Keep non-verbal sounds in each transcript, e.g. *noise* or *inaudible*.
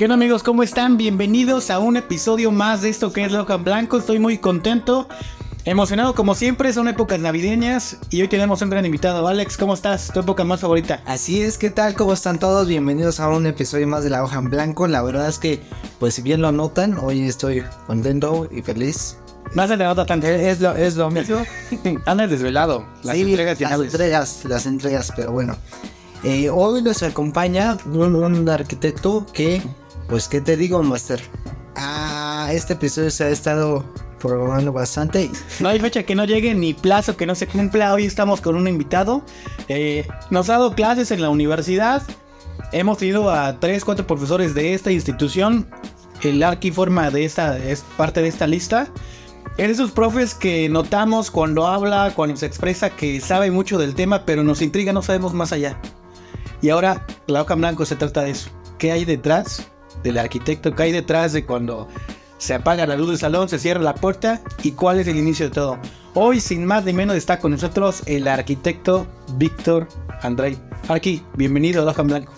¿Qué onda amigos? ¿Cómo están? Bienvenidos a un episodio más de esto que es La Hoja en Blanco. Estoy muy contento, emocionado como siempre. Son épocas navideñas y hoy tenemos un gran invitado. Alex, ¿cómo estás? ¿Tu época más favorita? Así es, ¿qué tal? ¿Cómo están todos? Bienvenidos a un episodio más de La Hoja en Blanco. La verdad es que, pues si bien lo notan, hoy estoy contento y feliz. No se le nota tanto. Es lo, es lo mismo. *laughs* Andas desvelado. Las Sí, entregas las entregas, las entregas, pero bueno. Eh, hoy nos acompaña un, un arquitecto que, pues, ¿qué te digo, Master? Ah, este episodio se ha estado programando bastante. No hay fecha que no llegue ni plazo que no se cumpla. Hoy estamos con un invitado. Eh, nos ha dado clases en la universidad. Hemos tenido a 3, 4 profesores de esta institución. El Arqui forma de esta, es parte de esta lista. Es de esos profes que notamos cuando habla, cuando se expresa que sabe mucho del tema, pero nos intriga, no sabemos más allá. Y ahora la en blanco se trata de eso. ¿Qué hay detrás del arquitecto? ¿Qué hay detrás de cuando se apaga la luz del salón, se cierra la puerta y cuál es el inicio de todo. Hoy, sin más ni menos, está con nosotros el arquitecto Víctor Andrei. Aquí, bienvenido a Hoja Blanco.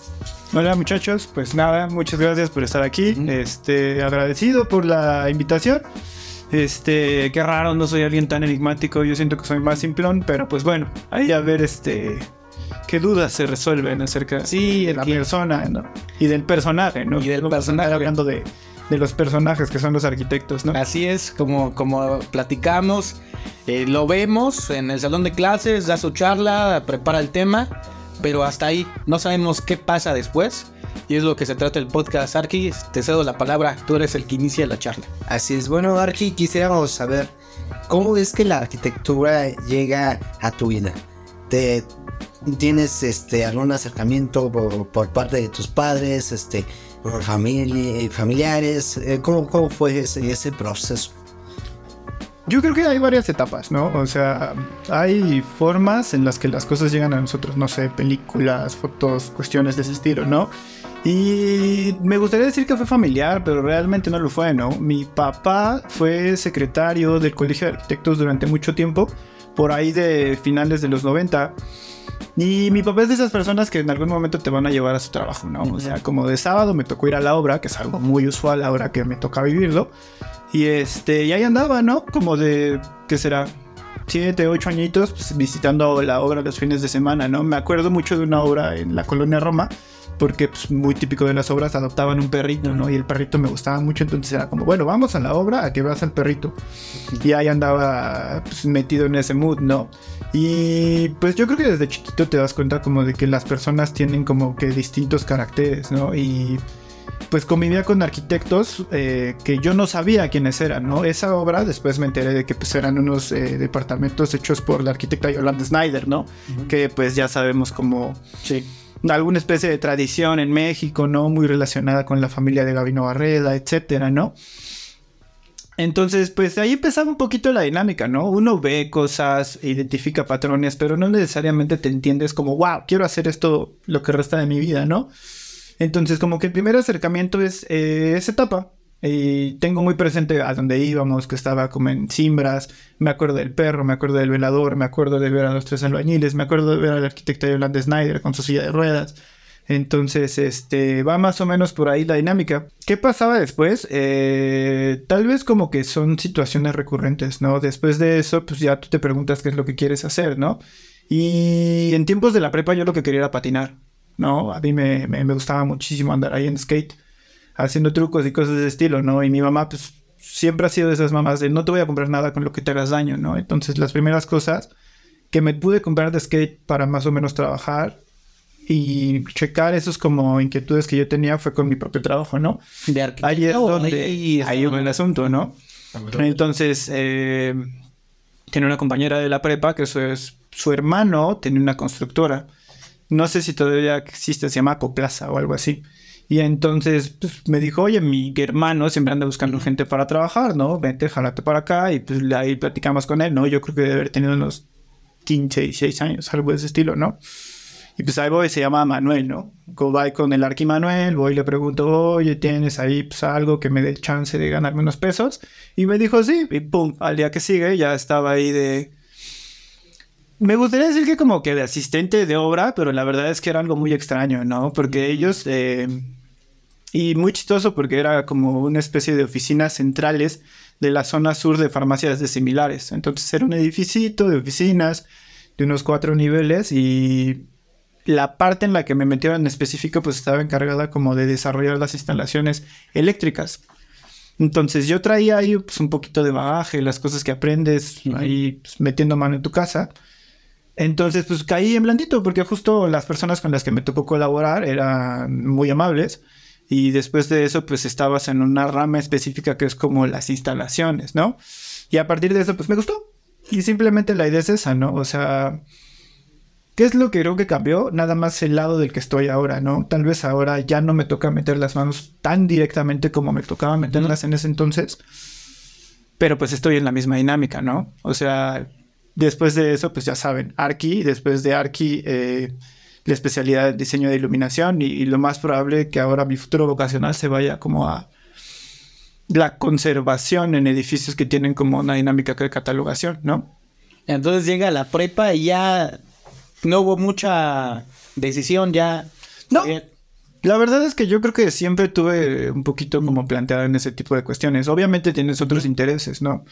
Hola muchachos, pues nada, muchas gracias por estar aquí. Este, agradecido por la invitación. Este, qué raro, no soy alguien tan enigmático, yo siento que soy más simplón, pero pues bueno, ahí a ver este qué dudas se resuelven acerca Sí, de la que- persona, ¿no? Y del personaje, ¿no? Y del personaje. hablando de, de los personajes que son los arquitectos, ¿no? Así es, como, como platicamos, eh, lo vemos en el salón de clases, da su charla, prepara el tema, pero hasta ahí no sabemos qué pasa después. Y es lo que se trata el podcast. Arki, te cedo la palabra, tú eres el que inicia la charla. Así es, bueno, Archie, quisiéramos saber cómo es que la arquitectura llega a tu vida. ¿Te, ¿Tienes este, algún acercamiento por, parte de tus padres, este, por familia, familiares? Eh, ¿Cómo, cómo fue ese, ese proceso? Yo creo que hay varias etapas, ¿no? O sea, hay formas en las que las cosas llegan a nosotros, no sé, películas, fotos, cuestiones de ese estilo, ¿no? Y me gustaría decir que fue familiar, pero realmente no lo fue, ¿no? Mi papá fue secretario del Colegio de Arquitectos durante mucho tiempo, por ahí de finales de los 90. Y mi papá es de esas personas que en algún momento te van a llevar a su trabajo, ¿no? O sea, como de sábado me tocó ir a la obra, que es algo muy usual ahora que me toca vivirlo. Y este, y ahí andaba, ¿no? Como de, ¿qué será? Siete, ocho añitos, pues, visitando la obra los fines de semana, ¿no? Me acuerdo mucho de una obra en la colonia Roma, porque pues, muy típico de las obras adoptaban un perrito, ¿no? Y el perrito me gustaba mucho, entonces era como, bueno, vamos a la obra a que veas al perrito. Y ahí andaba pues, metido en ese mood, ¿no? Y pues yo creo que desde chiquito te das cuenta como de que las personas tienen como que distintos caracteres, ¿no? Y pues convivía con arquitectos eh, que yo no sabía quiénes eran, ¿no? Esa obra después me enteré de que pues eran unos eh, departamentos hechos por la arquitecta Yolanda Snyder, ¿no? Que pues ya sabemos como Sí. Alguna especie de tradición en México, ¿no? Muy relacionada con la familia de Gabino Barreda, etcétera, ¿no? Entonces, pues ahí empezaba un poquito la dinámica, ¿no? Uno ve cosas, identifica patrones, pero no necesariamente te entiendes como, wow, quiero hacer esto lo que resta de mi vida, ¿no? Entonces, como que el primer acercamiento es eh, esa etapa. Y tengo muy presente a donde íbamos, que estaba como en Simbras. Me acuerdo del perro, me acuerdo del velador, me acuerdo de ver a los tres albañiles, me acuerdo de ver al arquitecto Yolanda Snyder con su silla de ruedas. Entonces, este, va más o menos por ahí la dinámica. ¿Qué pasaba después? Eh, tal vez como que son situaciones recurrentes, ¿no? Después de eso, pues ya tú te preguntas qué es lo que quieres hacer, ¿no? Y en tiempos de la prepa yo lo que quería era patinar, ¿no? A mí me, me, me gustaba muchísimo andar ahí en skate, haciendo trucos y cosas de estilo, ¿no? Y mi mamá, pues siempre ha sido de esas mamás de no te voy a comprar nada con lo que te hagas daño, ¿no? Entonces las primeras cosas que me pude comprar de skate para más o menos trabajar y checar esos como inquietudes que yo tenía fue con mi propio trabajo, ¿no? De Ahí es arquitecto, donde ahí ahí el asunto, ¿no? Entonces, eh, tiene una compañera de la prepa que su, es- su hermano tenía una constructora. No sé si todavía existe, se llama Coplaza o algo así. Y entonces pues, me dijo, oye, mi hermano siempre anda buscando gente para trabajar, ¿no? Vente, jalate para acá y pues ahí platicamos con él, ¿no? Yo creo que debe haber tenido unos 15, 16 años, algo de ese estilo, ¿no? Y pues ahí voy, se llama Manuel, ¿no? Go voy con el Arqui Manuel, voy y le pregunto, oye, ¿tienes ahí pues, algo que me dé chance de ganarme unos pesos? Y me dijo, sí, y pum, al día que sigue ya estaba ahí de... Me gustaría decir que como que de asistente de obra, pero la verdad es que era algo muy extraño, ¿no? Porque ellos... eh, y muy chistoso porque era como una especie de oficinas centrales de la zona sur de farmacias de similares. Entonces era un edificito de oficinas de unos cuatro niveles y la parte en la que me metieron en específico pues estaba encargada como de desarrollar las instalaciones eléctricas. Entonces yo traía ahí pues, un poquito de bagaje, las cosas que aprendes ahí pues, metiendo mano en tu casa. Entonces pues caí en blandito porque justo las personas con las que me tocó colaborar eran muy amables. Y después de eso, pues estabas en una rama específica que es como las instalaciones, ¿no? Y a partir de eso, pues me gustó. Y simplemente la idea es esa, ¿no? O sea, ¿qué es lo que creo que cambió? Nada más el lado del que estoy ahora, ¿no? Tal vez ahora ya no me toca meter las manos tan directamente como me tocaba meterlas en ese entonces. Pero pues estoy en la misma dinámica, ¿no? O sea, después de eso, pues ya saben, Arki, después de Arki, eh, la especialidad de diseño de iluminación y, y lo más probable que ahora mi futuro vocacional se vaya como a la conservación en edificios que tienen como una dinámica de catalogación, ¿no? Entonces llega la prepa y ya no hubo mucha decisión, ya. No. Eh, La verdad es que yo creo que siempre tuve un poquito como planteado en ese tipo de cuestiones. Obviamente tienes otros intereses, ¿no?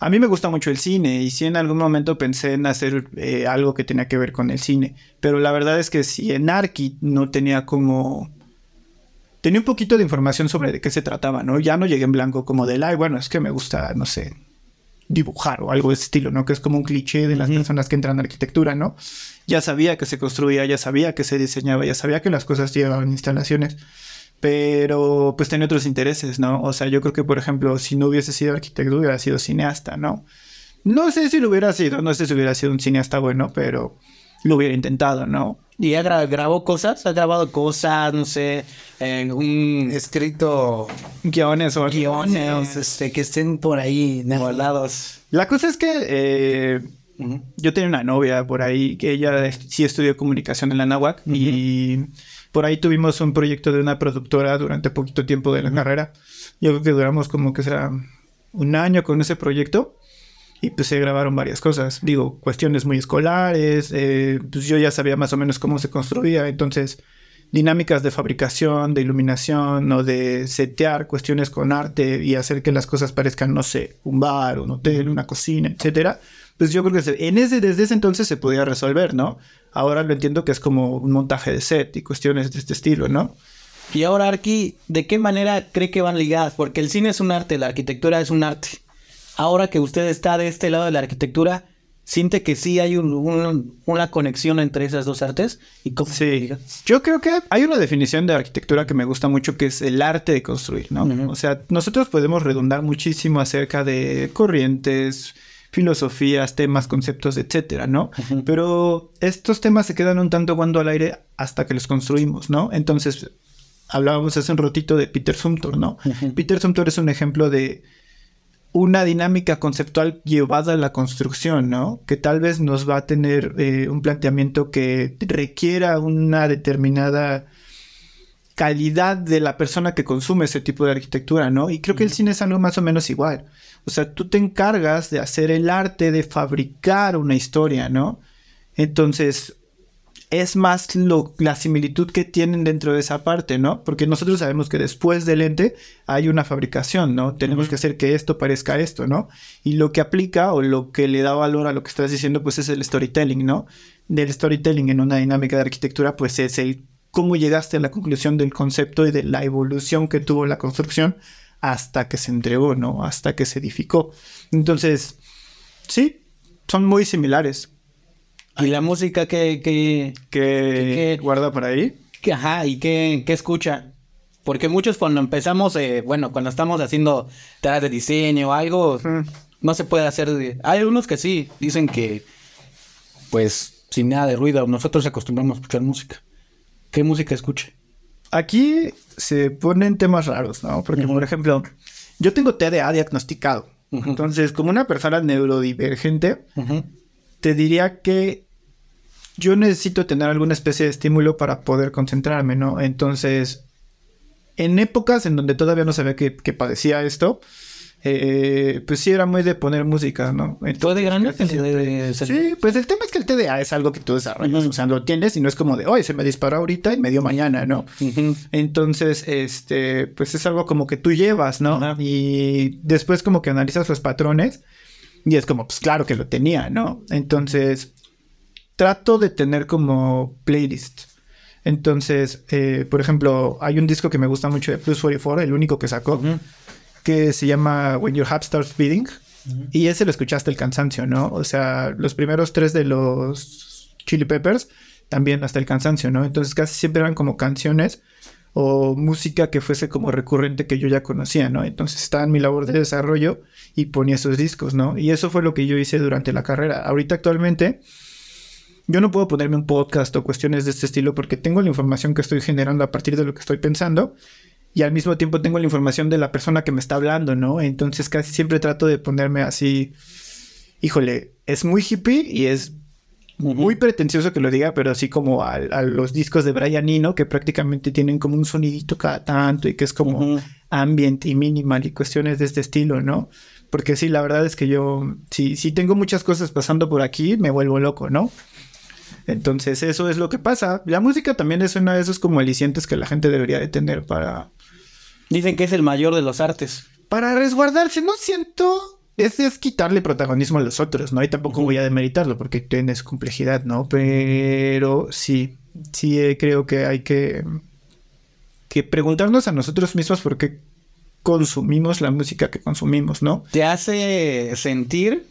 A mí me gusta mucho el cine y sí en algún momento pensé en hacer eh, algo que tenía que ver con el cine. Pero la verdad es que si en Arki no tenía como... Tenía un poquito de información sobre de qué se trataba, ¿no? Ya no llegué en blanco como del, ay, bueno, es que me gusta, no sé, dibujar o algo de ese estilo, ¿no? Que es como un cliché de las personas que entran a arquitectura, ¿no? Ya sabía que se construía, ya sabía que se diseñaba, ya sabía que las cosas llevaban instalaciones, pero pues tenía otros intereses, ¿no? O sea, yo creo que, por ejemplo, si no hubiese sido arquitecto, hubiera sido cineasta, ¿no? No sé si lo hubiera sido, no sé si hubiera sido un cineasta bueno, pero lo hubiera intentado, ¿no? Y ya gra- grabó cosas, ha grabado cosas, no sé, en un Escrito Guiones o guiones este, que estén por ahí guardados. La cosa es que eh, yo tenía una novia por ahí que ella sí estudió comunicación en la náhuac y por ahí tuvimos un proyecto de una productora durante poquito tiempo de la carrera. Yo creo que duramos como que será un año con ese proyecto y pues se grabaron varias cosas. Digo, cuestiones muy escolares, eh, pues yo ya sabía más o menos cómo se construía, entonces dinámicas de fabricación, de iluminación o de setear cuestiones con arte y hacer que las cosas parezcan, no sé, un bar, un hotel, una cocina, etcétera. Pues yo creo que en ese, desde ese entonces se podía resolver, ¿no? Ahora lo entiendo que es como un montaje de set y cuestiones de este estilo, ¿no? Y ahora, Arki, ¿de qué manera cree que van ligadas? Porque el cine es un arte, la arquitectura es un arte. Ahora que usted está de este lado de la arquitectura, ¿siente que sí hay un- un- una conexión entre esas dos artes? ¿Y cómo se Sí, yo creo que hay una definición de arquitectura que me gusta mucho que es el arte de construir, ¿no? O sea, nosotros podemos redundar muchísimo acerca de corrientes, filosofías, temas, conceptos, etcétera, ¿no? Pero estos temas se quedan un tanto cuando al aire hasta que los construimos, ¿no? Entonces, hablábamos hace un ratito de Peter Sumter, ¿no? Peter Sumter es un ejemplo de una dinámica conceptual llevada a la construcción, ¿no? Que tal vez nos va a tener eh, un planteamiento que requiera una determinada calidad de la persona que consume ese tipo de arquitectura, ¿no? Y creo que el cine es algo más o menos igual. O sea, tú te encargas de hacer el arte de fabricar una historia, ¿no? Entonces, es más lo, la similitud que tienen dentro de esa parte, ¿no? Porque nosotros sabemos que después del ente hay una fabricación, ¿no? Tenemos que hacer que esto parezca esto, ¿no? Y lo que aplica o lo que le da valor a lo que estás diciendo, pues es el storytelling, ¿no? Del storytelling en una dinámica de arquitectura, pues es el cómo llegaste a la conclusión del concepto y de la evolución que tuvo la construcción hasta que se entregó, ¿no? Hasta que se edificó. Entonces, sí, son muy similares. ¿Y la música que, que, que ¿Qué- guarda por ahí? que- ajá, y qué, qué escucha? Porque muchos cuando empezamos, eh, bueno, cuando estamos haciendo tareas de diseño o algo, Mm. no se puede hacer. Hay algunos que sí, dicen que, pues, sin nada de ruido, nosotros acostumbramos a escuchar música. ¿Qué música escucha? Aquí se ponen temas raros, ¿no? Porque, por ejemplo, yo tengo TDA diagnosticado. Entonces, como una persona neurodivergente, Ujú. Te diría que yo necesito tener alguna especie de estímulo para poder concentrarme, ¿no? Entonces, en épocas en donde todavía no sabía que, que padecía esto, eh, pues sí era muy de poner música, ¿no? ¿Tú de grande? siempre- Sí, pues el tema es que el TDA es algo que tú desarrollas, o sea, lo tienes y no es como de, oye, se me disparó ahorita y me dio mañana, ¿no? Entonces, este, pues es algo como que tú llevas, ¿no? Y después como que analizas los patrones y es como, pues claro que lo tenía, ¿no? Entonces, trato de tener como playlist. Entonces, eh, por ejemplo, hay un disco que me gusta mucho de Plus 44, el único que sacó, que se llama When Your Heart Starts Beating. Y ese lo escuchaste el cansancio, ¿no? O sea, los primeros tres de los Chili Peppers, también hasta el cansancio, ¿no? Entonces casi siempre eran como canciones o música que fuese como recurrente que yo ya conocía, ¿no? Entonces estaba en mi labor de desarrollo y ponía esos discos, ¿no? Y eso fue lo que yo hice durante la carrera. Ahorita actualmente yo no puedo ponerme un podcast o cuestiones de este estilo porque tengo la información que estoy generando a partir de lo que estoy pensando y al mismo tiempo tengo la información de la persona que me está hablando, ¿no? Entonces casi siempre trato de ponerme así, híjole, es muy hippie y es muy pretencioso que lo diga, pero así como a, a los discos de Brian Eno que prácticamente tienen como un sonidito cada tanto y que es como ambient y minimal y cuestiones de este estilo, ¿no? Porque sí, la verdad es que yo, si, si tengo muchas cosas pasando por aquí, me vuelvo loco, ¿no? Entonces eso es lo que pasa. La música también es uno de esos como alicientes que la gente debería de tener para, Dicen que es el mayor de los artes. para resguardarse. No siento... Es, es quitarle protagonismo a los otros, ¿no? Y tampoco voy a demeritarlo porque tiene su complejidad, ¿no? Pero sí, sí eh, creo que hay que, que preguntarnos a nosotros mismos por qué consumimos la música que consumimos, ¿no? Te hace sentir,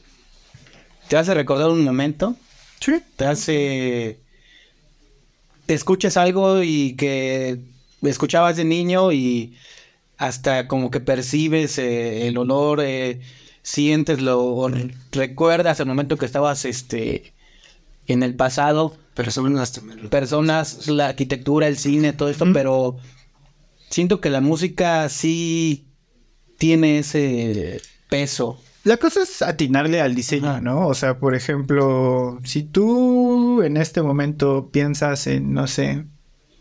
te hace recordar un momento, Sí. te hace... Te escuchas algo y que escuchabas de niño y hasta como que percibes eh, el olor, eh, sientes lo, recuerdas el momento que estabas este, en el pasado, Personas también. personas, la arquitectura, el cine, todo esto, pero siento que la música sí tiene ese peso. La cosa es atinarle al diseño, Ajá. ¿no? O sea, por ejemplo, si tú en este momento piensas en, no sé,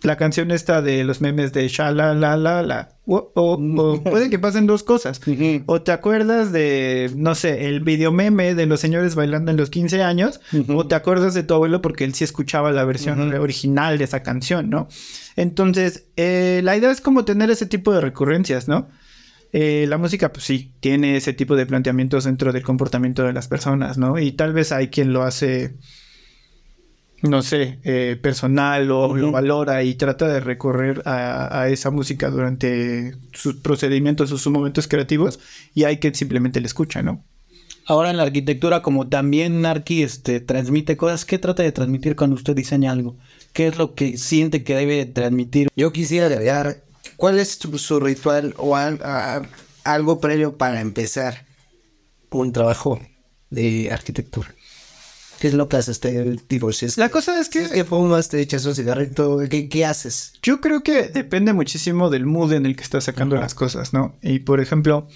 la canción esta de los memes de shala la la la, o, o- o puede que pasen dos cosas. *laughs* O te acuerdas de, no sé, el video meme de los señores bailando en los 15 años, o te acuerdas de tu abuelo porque él sí escuchaba la versión original de esa canción, ¿no? Entonces, eh, la idea es como tener ese tipo de recurrencias, ¿no? Eh, la música, pues sí, tiene ese tipo de planteamientos dentro del comportamiento de las personas, ¿no? Y tal vez hay quien lo hace, no sé, eh, personal o lo valora y trata de recorrer a, a esa música durante sus procedimientos o sus momentos creativos y hay quien simplemente le escucha, ¿no? Ahora en la arquitectura, como también Narki este, transmite cosas, ¿qué trata de transmitir cuando usted diseña algo? ¿Qué es lo que siente que debe transmitir? Yo quisiera agregar, ¿cuál es tu- su ritual o al- a- algo previo para empezar un trabajo de arquitectura? ¿Qué es lo que haces? ¿Te divorcias? La cosa es que ¿Qué fumas? ¿Te echas un cigarrito? ¿Qué, qué haces? Yo creo que depende muchísimo del mood en el que estás sacando las cosas, ¿no? Y por ejemplo,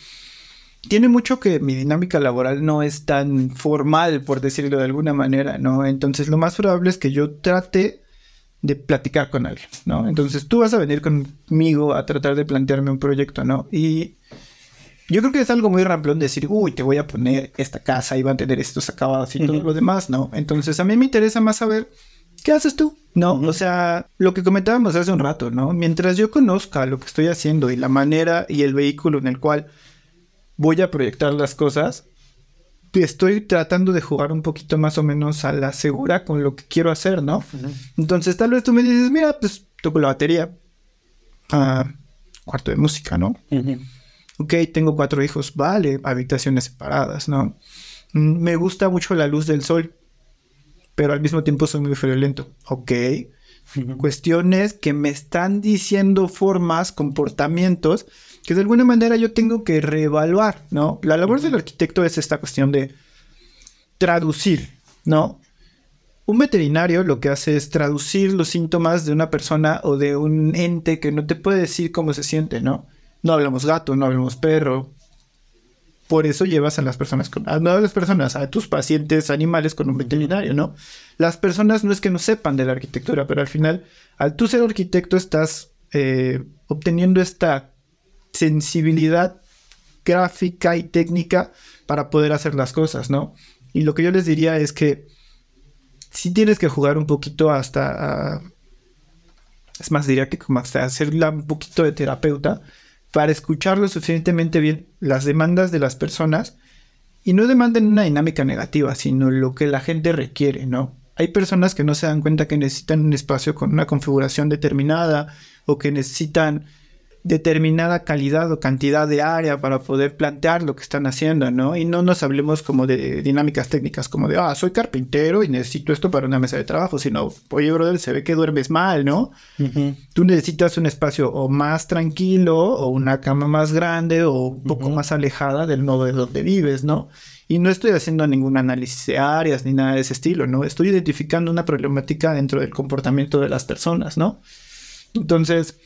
tiene mucho que mi dinámica laboral no es tan formal, por decirlo de alguna manera, ¿no? Entonces lo más probable es que yo trate de platicar con alguien, ¿no? Entonces tú vas a venir conmigo a tratar de plantearme un proyecto, ¿no? Y yo creo que es algo muy ramplón decir, uy, te voy a poner esta casa y va a tener estos acabados y todo lo demás, ¿no? Entonces a mí me interesa más saber ¿qué haces tú? No, o sea, lo que comentábamos hace un rato, ¿no? Mientras yo conozca lo que estoy haciendo y la manera y el vehículo en el cual voy a proyectar las cosas, estoy tratando de jugar un poquito más o menos a la segura con lo que quiero hacer, ¿no? Entonces tal vez tú me dices, mira, pues toco la batería, ah, cuarto de música, ¿no? Ok, tengo cuatro hijos, vale, habitaciones separadas, ¿no? Mm, Me gusta mucho la luz del sol, pero al mismo tiempo soy muy friolento, ok. *laughs* Cuestiones que me están diciendo formas, comportamientos que de alguna manera yo tengo que reevaluar, ¿no? La labor del arquitecto es esta cuestión de traducir, ¿no? Un veterinario lo que hace es traducir los síntomas de una persona o de un ente que no te puede decir cómo se siente, ¿no? No hablamos gato, no hablamos perro. Por eso llevas a las personas con, a, no a las personas, a tus pacientes animales con un veterinario, ¿no? Las personas no es que no sepan de la arquitectura, pero al final, al tú ser arquitecto, estás eh, obteniendo esta sensibilidad gráfica y técnica para poder hacer las cosas, ¿no? Y lo que yo les diría es que sí tienes que jugar un poquito hasta... es más, diría que como hasta hacerla un poquito de terapeuta para escuchar lo suficientemente bien las demandas de las personas y no demanden una dinámica negativa, sino lo que la gente requiere, ¿no? Hay personas que no se dan cuenta que necesitan un espacio con una configuración determinada o que necesitan determinada calidad o cantidad de área para poder plantear lo que están haciendo, ¿no? Y no nos hablemos como de dinámicas técnicas, como de, ah, soy carpintero y necesito esto para una mesa de trabajo, sino, oye, brother, se ve que duermes mal, ¿no? Tú necesitas un espacio o más tranquilo o una cama más grande o un poco más alejada del nodo de donde vives, ¿no? Y no estoy haciendo ningún análisis de áreas ni nada de ese estilo, ¿no? Estoy identificando una problemática dentro del comportamiento de las personas, ¿no? Entonces,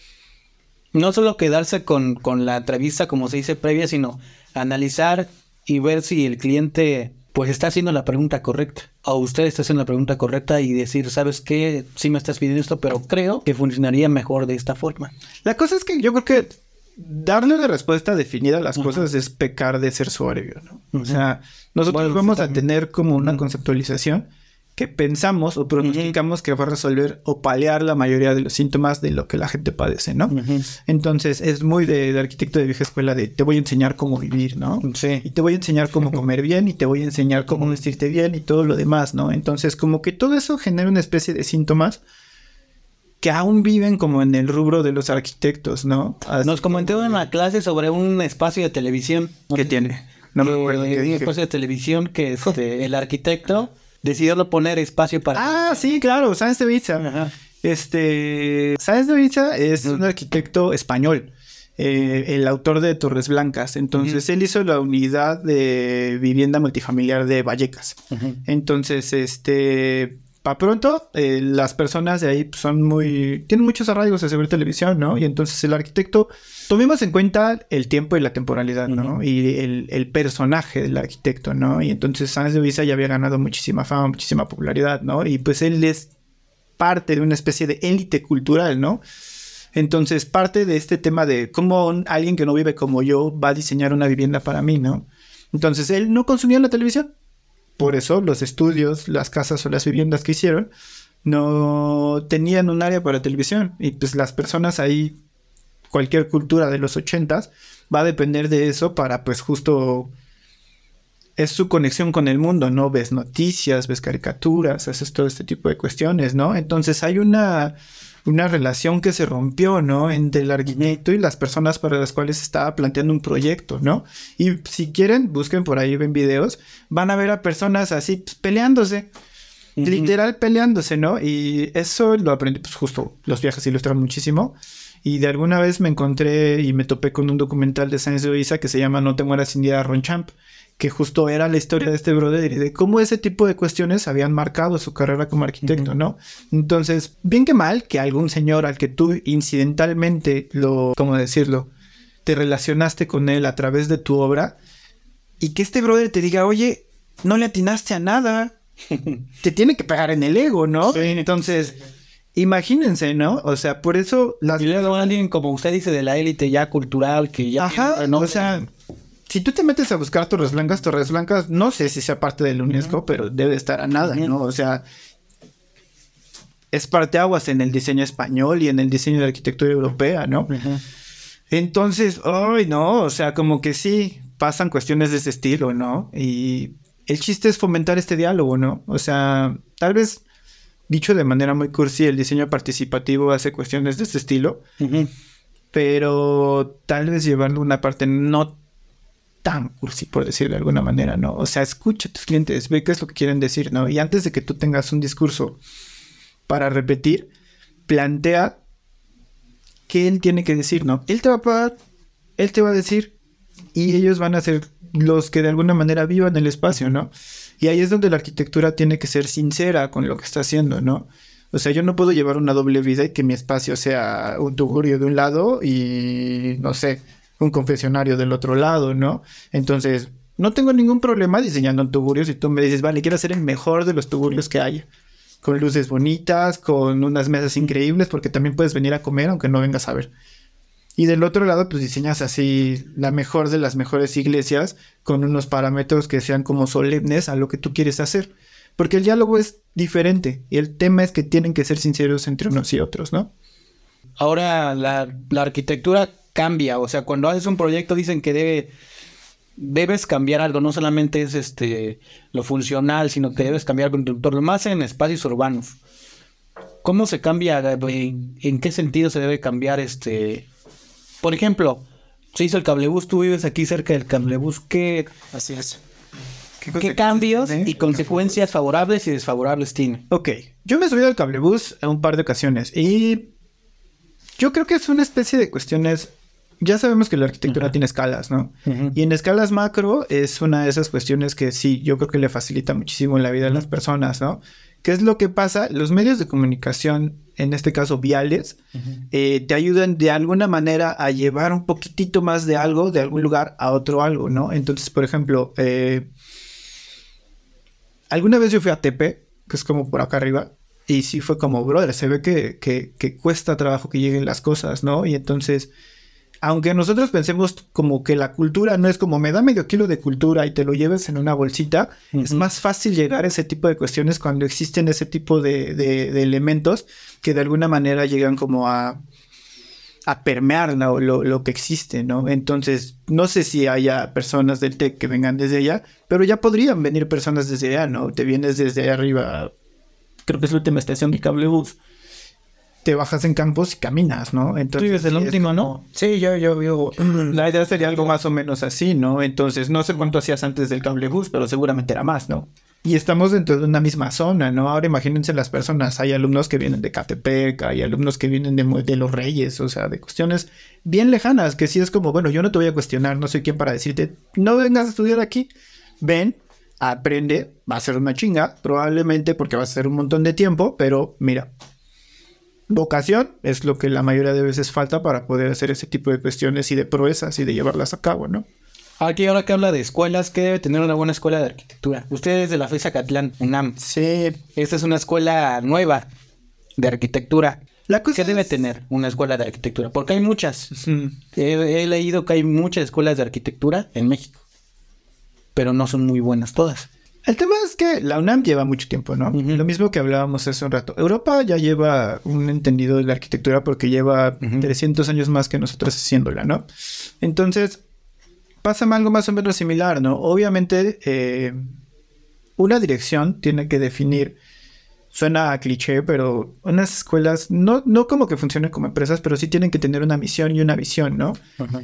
No solo quedarse con, con la entrevista, como se dice previa, sino analizar y ver si el cliente pues está haciendo la pregunta correcta. O usted está haciendo la pregunta correcta y decir, ¿sabes qué? Sí me estás pidiendo esto, pero creo que funcionaría mejor de esta forma. La cosa es que yo creo que darle una respuesta definida a las cosas es pecar de ser soberbio, ¿no? O sea, nosotros Bueno, vamos a tener como una conceptualización que pensamos o pronosticamos que va a resolver o paliar la mayoría de los síntomas de lo que la gente padece, ¿no? Entonces es muy de, de arquitecto de vieja escuela de te voy a enseñar cómo vivir, ¿no? Y Sí. te voy a enseñar cómo comer bien y te voy a enseñar cómo vestirte bien y todo lo demás, ¿no? Entonces como que todo eso genera una especie de síntomas que aún viven como en el rubro de los arquitectos, ¿no? Así Nos comentó en la clase sobre un espacio de televisión. que tiene. No me acuerdo qué un espacio de televisión que este, el arquitecto decidió poner espacio para... Ah, sí, claro, Sáenz de Ibiza. Ajá. Este, Sáenz de Ibiza es un arquitecto español, eh, el autor de Torres Blancas. Entonces, él hizo la unidad de vivienda multifamiliar de Vallecas. Entonces, este, para pronto, eh, las personas de ahí pues, son muy, tienen muchos arraigos hacia ver televisión, ¿no? Y entonces el arquitecto, tomemos en cuenta el tiempo y la temporalidad, ¿no? Ujú. Y el, el personaje del arquitecto, ¿no? Y entonces Sáenz de Ibiza ya había ganado muchísima fama, muchísima popularidad, ¿no? Y pues él es parte de una especie de élite cultural, ¿no? Entonces, parte de este tema de cómo un- alguien que no vive como yo va a diseñar una vivienda para mí, ¿no? Entonces, él no consumía la televisión. Por eso los estudios, las casas o las viviendas que hicieron no tenían un área para televisión. Y pues las personas ahí, cualquier cultura de los ochentas, va a depender de eso para pues justo... Es su conexión con el mundo, ¿no? Ves noticias, ves caricaturas, haces todo este tipo de cuestiones, ¿no? Entonces hay una, una relación que se rompió, ¿no? Entre el arquitecto y las personas para las cuales estaba planteando un proyecto, ¿no? Y si quieren, busquen por ahí, ven videos, van a ver a personas así pues, peleándose, literal peleándose, ¿no? Y eso lo aprendí, pues justo, los viajes ilustran muchísimo. Y de alguna vez me encontré y me topé con un documental de Sáenz de Ibiza que se llama No te mueras sin ir a Ronchamp, que justo era la historia de este brother y de cómo ese tipo de cuestiones habían marcado su carrera como arquitecto, ¿no? Entonces, bien que mal que algún señor al que tú incidentalmente lo, ¿cómo decirlo? Te relacionaste con él a través de tu obra y que este brother te diga, oye, no le atinaste a nada, *laughs* te tiene que pegar en el ego, ¿no? Entonces, imagínense, ¿no? O sea, por eso las... Y luego alguien, como usted dice, de la élite ya cultural, que ya... Ajá, no, o sea, si tú te metes a buscar Torres Blancas, Torres Blancas, no sé si sea parte del UNESCO, pero debe estar a nada, ¿no? O sea, es parteaguas en el diseño español y en el diseño de arquitectura europea, ¿no? Entonces, ay, no, o sea, como que sí, pasan cuestiones de ese estilo, ¿no? Y el chiste es fomentar este diálogo, ¿no? O sea, tal vez, dicho de manera muy cursi, el diseño participativo hace cuestiones de este estilo, pero tal vez llevarlo a una parte no tan cursi, por decirlo de alguna manera, ¿no? O sea, escucha a tus clientes, ve qué es lo que quieren decir, ¿no? Y antes de que tú tengas un discurso para repetir, plantea qué él tiene que decir, ¿no? Él te va a pagar, él te va a decir, y ellos van a ser los que de alguna manera vivan el espacio, ¿no? Y ahí es donde la arquitectura tiene que ser sincera con lo que está haciendo, ¿no? O sea, yo no puedo llevar una doble vida y que mi espacio sea un tugurio de un lado y, no sé, un confesionario del otro lado, ¿no? Entonces, no tengo ningún problema diseñando un tugurio si tú me dices, vale, quiero hacer el mejor de los tugurios que haya. Con luces bonitas, con unas mesas increíbles, porque también puedes venir a comer aunque no vengas a ver. Y del otro lado, pues diseñas así la mejor de las mejores iglesias con unos parámetros que sean como solemnes a lo que tú quieres hacer. Porque el diálogo es diferente y el tema es que tienen que ser sinceros entre unos y otros, ¿no? Ahora la, la arquitectura cambia, o sea, cuando haces un proyecto dicen que debe debes cambiar algo, no solamente es este lo funcional, sino que debes cambiar el conductor, más en espacios urbanos. ¿Cómo se cambia? ¿En, en qué sentido se debe cambiar este por ejemplo, se hizo el cablebús, tú vives aquí cerca del cablebús, ¿qué, Así es. ¿qué cambios y consecuencias favorables y desfavorables tiene? Ok, yo me he subido al cablebús en un par de ocasiones y yo creo que es una especie de cuestiones. Ya sabemos que la arquitectura tiene escalas, ¿no? Y en escalas macro es una de esas cuestiones que sí, yo creo que le facilita muchísimo la vida a las personas, ¿no? ¿Qué es lo que pasa? Los medios de comunicación, en este caso viales, eh, te ayudan de alguna manera a llevar un poquitito más de algo de algún lugar a otro algo, ¿no? Entonces, por ejemplo, eh, alguna vez yo fui a Tepe, que es como por acá arriba, y sí fue como, brother, se ve que, que, que cuesta trabajo que lleguen las cosas, ¿no? Y entonces aunque nosotros pensemos como que la cultura no es como me da medio kilo de cultura y te lo lleves en una bolsita, es más fácil llegar a ese tipo de cuestiones cuando existen ese tipo de, de- de elementos que de alguna manera llegan como a, a permear lo, lo que existe, ¿no? Entonces, no sé si haya personas del TEC que vengan desde allá, pero ya podrían venir personas desde allá, ¿no? Te vienes desde arriba, creo que es la última estación de cablebús. Te bajas en campos y caminas, ¿no? Entonces, vives el sí, es último, ¿no? Sí, yo, yo vivo. *clears throat* La idea sería algo más o menos así, ¿no? Entonces, no sé cuánto hacías antes del cablebús, pero seguramente era más, ¿no? Y estamos dentro de una misma zona, ¿no? Ahora imagínense las personas. Hay alumnos que vienen de Catepec, hay alumnos que vienen de, de Los Reyes, o sea, de cuestiones bien lejanas, que sí es como, bueno, yo no te voy a cuestionar, no soy quien para decirte, no vengas a estudiar aquí. Ven, aprende, va a ser una chinga, probablemente porque va a ser un montón de tiempo, pero mira, vocación es lo que la mayoría de veces falta para poder hacer ese tipo de cuestiones y de proezas y de llevarlas a cabo, ¿no? Aquí ahora que habla de escuelas, ¿qué debe tener una buena escuela de arquitectura? Ustedes de la FESA Catlán, UNAM. Sí, Esta es una escuela nueva de arquitectura. la cosa ¿Qué debe es- tener una escuela de arquitectura? Porque hay muchas. He, he leído que hay muchas escuelas de arquitectura en México, pero no son muy buenas todas. El tema es que la UNAM lleva mucho tiempo, ¿no? Lo mismo que hablábamos hace un rato. Europa ya lleva un entendido de la arquitectura porque lleva Ujú. 300 años más que nosotros haciéndola, ¿no? Entonces, pasa algo más o menos similar, ¿no? Obviamente, eh, una dirección tiene que definir, suena a cliché, pero unas escuelas, no, no como que funcionen como empresas, pero sí tienen que tener una misión y una visión, ¿no?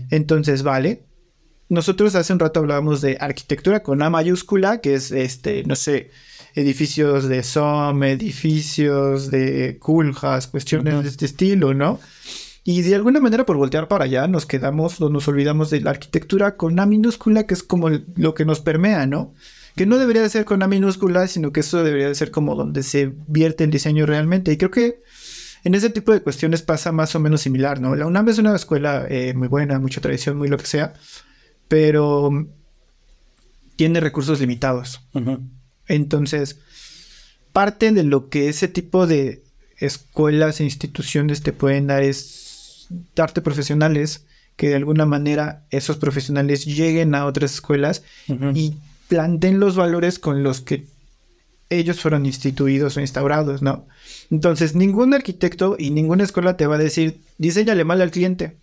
Entonces, vale. Nosotros hace un rato hablábamos de arquitectura con A mayúscula, que es este, no sé, edificios de SOM, edificios de Culjas, cuestiones de este estilo, ¿no? Y de alguna manera, por voltear para allá, nos quedamos o nos olvidamos de la arquitectura con A minúscula, que es como lo que nos permea, ¿no? Que no debería de ser con A minúscula, sino que eso debería de ser como donde se vierte el diseño realmente. Y creo que en ese tipo de cuestiones pasa más o menos similar, ¿no? La UNAM es una escuela eh, muy buena, mucha tradición, muy lo que sea, pero tiene recursos limitados. Entonces, parte de lo que ese tipo de escuelas e instituciones te pueden dar es darte profesionales que de alguna manera esos profesionales lleguen a otras escuelas y planteen los valores con los que ellos fueron instituidos o instaurados, ¿no? Entonces, ningún arquitecto y ninguna escuela te va a decir, diseñale mal al cliente.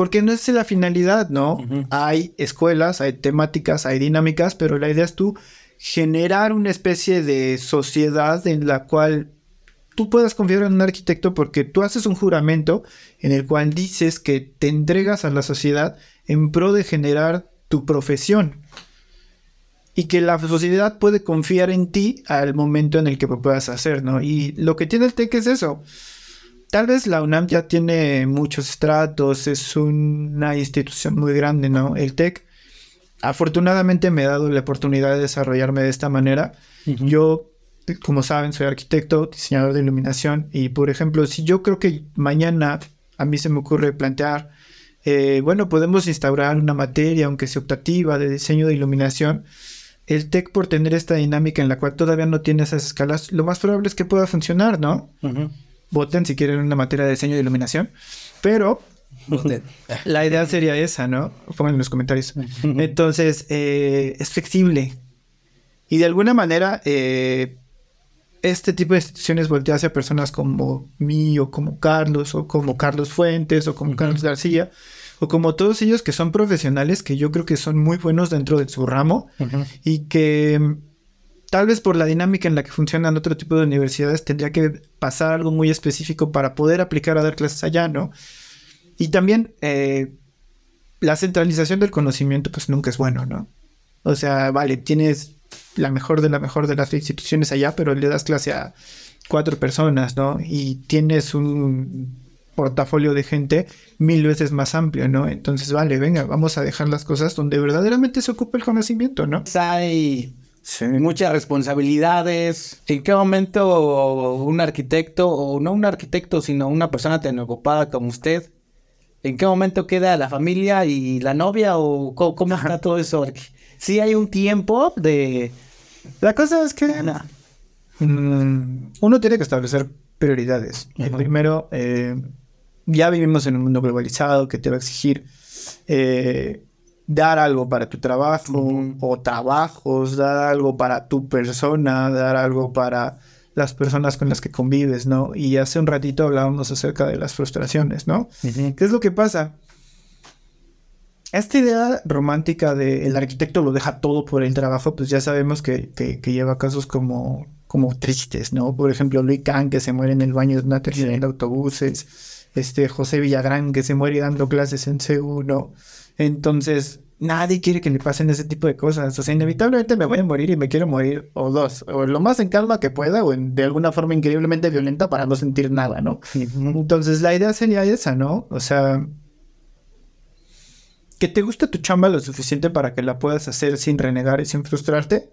Porque no es la finalidad, ¿no? Hay escuelas, hay temáticas, hay dinámicas, pero la idea es tú generar una especie de sociedad en la cual tú puedas confiar en un arquitecto porque tú haces un juramento en el cual dices que te entregas a la sociedad en pro de generar tu profesión y que la sociedad puede confiar en ti al momento en el que lo puedas hacer, ¿no? Y lo que tiene el TEC es eso. Tal vez la UNAM ya tiene muchos estratos, es una institución muy grande, ¿no? El TEC afortunadamente me ha dado la oportunidad de desarrollarme de esta manera. Yo, como saben, soy arquitecto, diseñador de iluminación y, por ejemplo, si yo creo que mañana a mí se me ocurre plantear, eh, bueno, podemos instaurar una materia, aunque sea optativa, de diseño de iluminación, el TEC por tener esta dinámica en la cual todavía no tiene esas escalas, lo más probable es que pueda funcionar, ¿no? Voten si quieren una materia de diseño de iluminación, pero *laughs* la idea sería esa, ¿no? Pongan en los comentarios. Entonces, eh, es flexible. Y de alguna manera, eh, este tipo de instituciones voltea hacia personas como mí, o como Carlos, o como Carlos Fuentes, o como Carlos García, o como todos ellos que son profesionales que yo creo que son muy buenos dentro de su ramo y que tal vez por la dinámica en la que funcionan otro tipo de universidades tendría que pasar algo muy específico para poder aplicar a dar clases allá, ¿no? Y también eh, la centralización del conocimiento pues nunca es bueno, ¿no? O sea, vale, tienes la mejor de la mejor de las instituciones allá, pero le das clase a cuatro personas, ¿no? Y tienes un portafolio de gente mil veces más amplio, ¿no? Entonces, vale, venga, vamos a dejar las cosas donde verdaderamente se ocupa el conocimiento, ¿no? Hay muchas responsabilidades. ¿En qué momento un arquitecto, o no un arquitecto, sino una persona tan ocupada como usted, en qué momento queda la familia y la novia o cómo, está todo eso? Sí hay un tiempo de... La cosa es que mm, uno tiene que establecer prioridades. Primero, eh, ya vivimos en un mundo globalizado que te va a exigir eh, dar algo para tu trabajo o trabajos, dar algo para tu persona, dar algo para las personas con las que convives, ¿no? Y hace un ratito hablábamos acerca de las frustraciones, ¿no? ¿Qué es lo que pasa? Esta idea romántica de el arquitecto lo deja todo por el trabajo, pues ya sabemos que, lleva casos como, como tristes, ¿no? Por ejemplo, Luis Kahn que se muere en el baño de una terminal de autobuses, este José Villagrán que se muere dando clases en C1. Entonces, nadie quiere que le pasen ese tipo de cosas. O sea, inevitablemente me voy a morir y me quiero morir o dos, o lo más en calma que pueda o de alguna forma increíblemente violenta para no sentir nada, ¿no? Entonces, la idea sería esa, ¿no? O sea, que te guste tu chamba lo suficiente para que la puedas hacer sin renegar y sin frustrarte,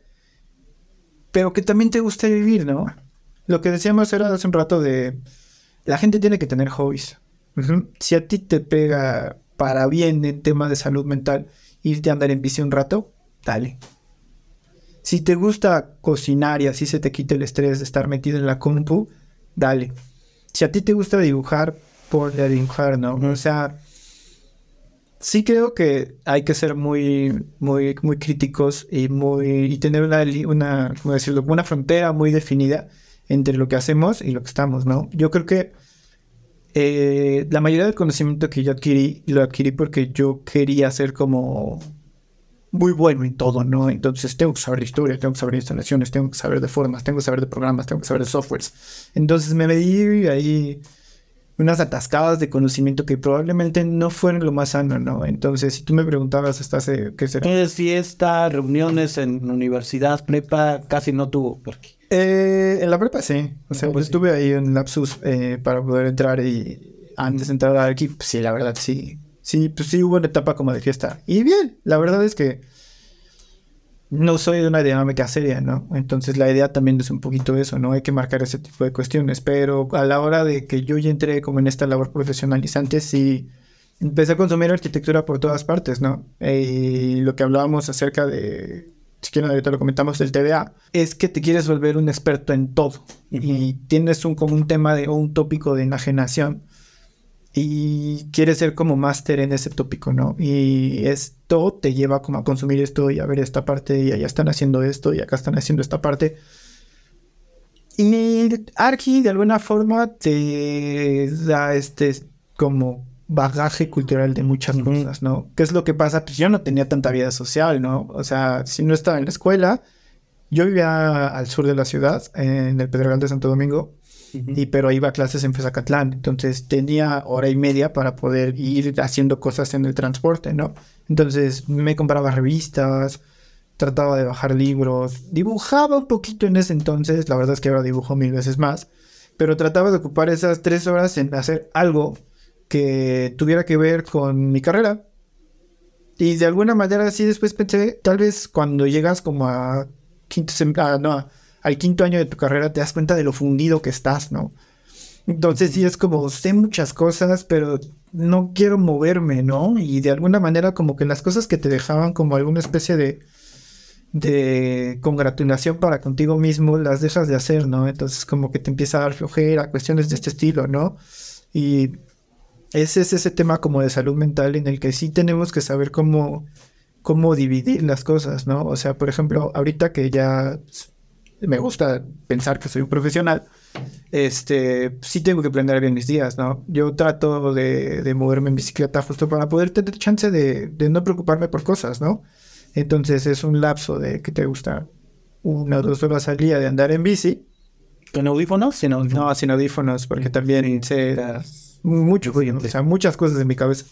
pero que también te guste vivir, ¿no? Lo que decíamos era hace un rato de la gente tiene que tener hobbies. Si a ti te pega para bien en tema de salud mental irte a andar en bici un rato, dale. Si te gusta cocinar y así se te quita el estrés de estar metido en la compu, dale. Si a ti te gusta dibujar, ponle a dibujar, ¿no? O sea, sí creo que hay que ser muy, muy, muy críticos y muy y tener una, una, ¿cómo decirlo? Una frontera muy definida entre lo que hacemos y lo que estamos, ¿no? Yo creo que eh, la mayoría del conocimiento que yo adquirí, lo adquirí porque yo quería ser como muy bueno en todo, ¿no? Entonces tengo que saber historia, tengo que saber de instalaciones, tengo que saber de formas, tengo que saber de programas, tengo que saber de softwares. Entonces me di ahí unas atascadas de conocimiento que probablemente no fueron lo más sano, ¿no? Entonces, si tú me preguntabas hasta hace, ¿qué será? ¿Qué fiesta, reuniones en universidad, prepa, casi no tuvo? Porque eh, en la prepa sí. O sea, pues estuve ahí en lapsus eh, para poder entrar y antes de entrar aquí, pues sí, la verdad sí. Sí, pues sí hubo una etapa como de fiesta. Y bien, la verdad es que no soy de una dinámica seria, ¿no? Entonces la idea también es un poquito eso, ¿no? Hay que marcar ese tipo de cuestiones. Pero a la hora de que yo ya entré como en esta labor profesionalizante, sí empecé a consumir arquitectura por todas partes, ¿no? Y lo que hablábamos acerca de si quieren ahorita lo comentamos del TDA, es que te quieres volver un experto en todo y tienes un, como un tema de, o un tópico de enajenación y quieres ser como máster en ese tópico, ¿no? Y esto te lleva como a consumir esto y a ver esta parte y allá están haciendo esto y acá están haciendo esta parte. Y Arki de alguna forma te da este como bagaje cultural de muchas cosas, ¿no? ¿Qué es lo que pasa? Pues yo no tenía tanta vida social, ¿no? O sea, si no estaba en la escuela, yo vivía al sur de la ciudad, en el Pedregal de Santo Domingo, y pero iba a clases en Fezacatlán, entonces tenía hora y media para poder ir haciendo cosas en el transporte, ¿no? Entonces me compraba revistas, trataba de bajar libros, dibujaba un poquito en ese entonces, la verdad es que ahora dibujo mil veces más, pero trataba de ocupar esas tres horas en hacer algo que tuviera que ver con mi carrera. Y de alguna manera así después pensé, tal vez cuando llegas como a quinto ah, no, al quinto año de tu carrera te das cuenta de lo fundido que estás, ¿no? Entonces sí es como, sé muchas cosas, pero no quiero moverme, ¿no? Y de alguna manera como que las cosas que te dejaban como alguna especie de, de congratulación para contigo mismo, las dejas de hacer, ¿no? Entonces como que te empieza a dar flojera, cuestiones de este estilo, ¿no? Y ese es ese tema como de salud mental en el que sí tenemos que saber cómo, cómo dividir las cosas, ¿no? O sea, por ejemplo, ahorita que ya me gusta pensar que soy un profesional, este, sí tengo que planear bien mis días, ¿no? Yo trato de, moverme en bicicleta justo para poder tener chance de, no preocuparme por cosas, ¿no? Entonces es un lapso de que te gusta una o dos horas al día de andar en bici. ¿Con audífonos? Sin audífonos. No, sin audífonos, porque también sé mucho, o sea, muchas cosas en mi cabeza.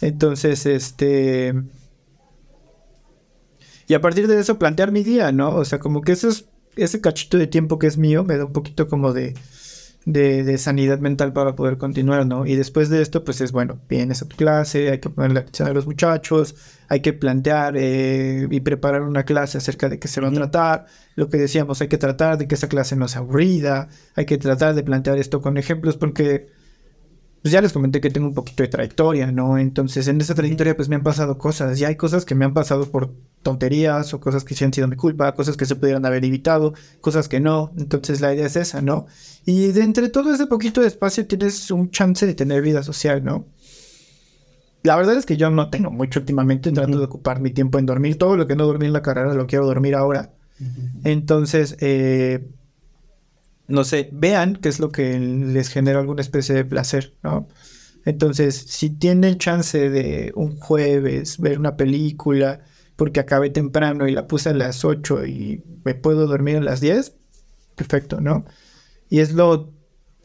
Entonces, este... Y a partir de eso plantear mi día, ¿no? O sea, como que eso es ese cachito de tiempo que es mío me da un poquito como de, de, sanidad mental para poder continuar, ¿no? Y después de esto, pues es bueno, vienes a tu clase, hay que ponerle atención a los muchachos, hay que plantear eh, y preparar una clase acerca de qué se va a tratar, lo que decíamos, hay que tratar de que esa clase no sea aburrida, hay que tratar de plantear esto con ejemplos porque pues ya les comenté que tengo un poquito de trayectoria, ¿no? Entonces en esa trayectoria pues me han pasado cosas y hay cosas que me han pasado por tonterías o cosas que sí han sido mi culpa, cosas que se pudieran haber evitado, cosas que no. Entonces la idea es esa, ¿no? Y de entre todo ese poquito de espacio tienes un chance de tener vida social, ¿no? La verdad es que yo no tengo mucho últimamente tratando de ocupar mi tiempo en dormir. Todo lo que no dormí en la carrera lo quiero dormir ahora. Entonces, eh, no sé, vean qué es lo que les genera alguna especie de placer, ¿no? Entonces, si tienen chance de un jueves ver una película, porque acabé temprano y la puse a las 8 y me puedo dormir a las 10, perfecto, ¿no? Y es lo,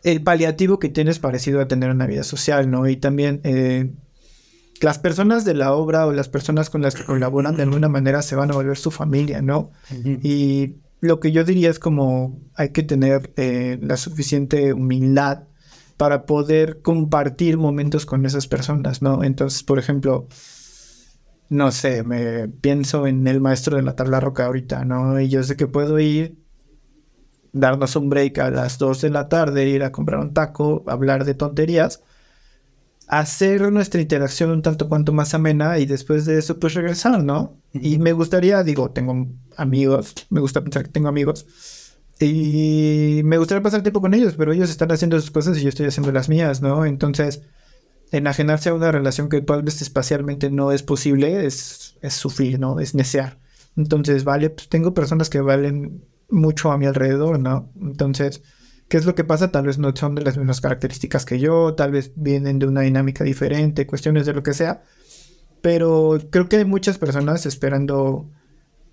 el paliativo que tienes parecido a tener una vida social, ¿no? Y también eh, las personas de la obra o las personas con las que colaboran de alguna manera se van a volver su familia, ¿no? Y lo que yo diría es como hay que tener eh, la suficiente humildad para poder compartir momentos con esas personas, ¿no? Entonces, por ejemplo, no sé, me pienso en el maestro de la tabla roca ahorita, ¿no? Y yo sé que puedo ir, darnos un break a las 2 de la tarde, ir a comprar un taco, hablar de tonterías, hacer nuestra interacción un tanto cuanto más amena y después de eso pues regresar, ¿no? Y me gustaría, digo, tengo amigos, me gusta pensar que tengo amigos y me gustaría pasar tiempo con ellos, pero ellos están haciendo sus cosas y yo estoy haciendo las mías, ¿no? Entonces, enajenarse a una relación que tal vez espacialmente no es posible es, es sufrir, ¿no? Es necear. Entonces, vale, pues tengo personas que valen mucho a mi alrededor, ¿no? Entonces, ¿Qué es lo que pasa? Tal vez no son de las mismas características que yo, tal vez vienen de una dinámica diferente, cuestiones de lo que sea. Pero creo que hay muchas personas esperando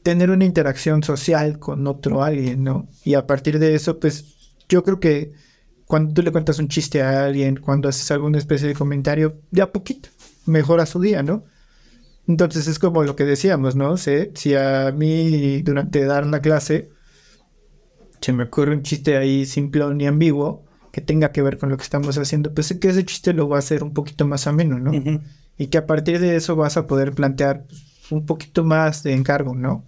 tener una interacción social con otro alguien, ¿no? Y a partir de eso, pues yo creo que cuando tú le cuentas un chiste a alguien, cuando haces alguna especie de comentario, de a poquito mejora su día, ¿no? Entonces es como lo que decíamos, ¿no? Si, si a mí durante dar la clase se me ocurre un chiste ahí simple ni ambiguo que tenga que ver con lo que estamos haciendo, pues sé que ese chiste lo va a hacer un poquito más ameno, ¿no? Y que a partir de eso vas a poder plantear pues, un poquito más de encargo, ¿no?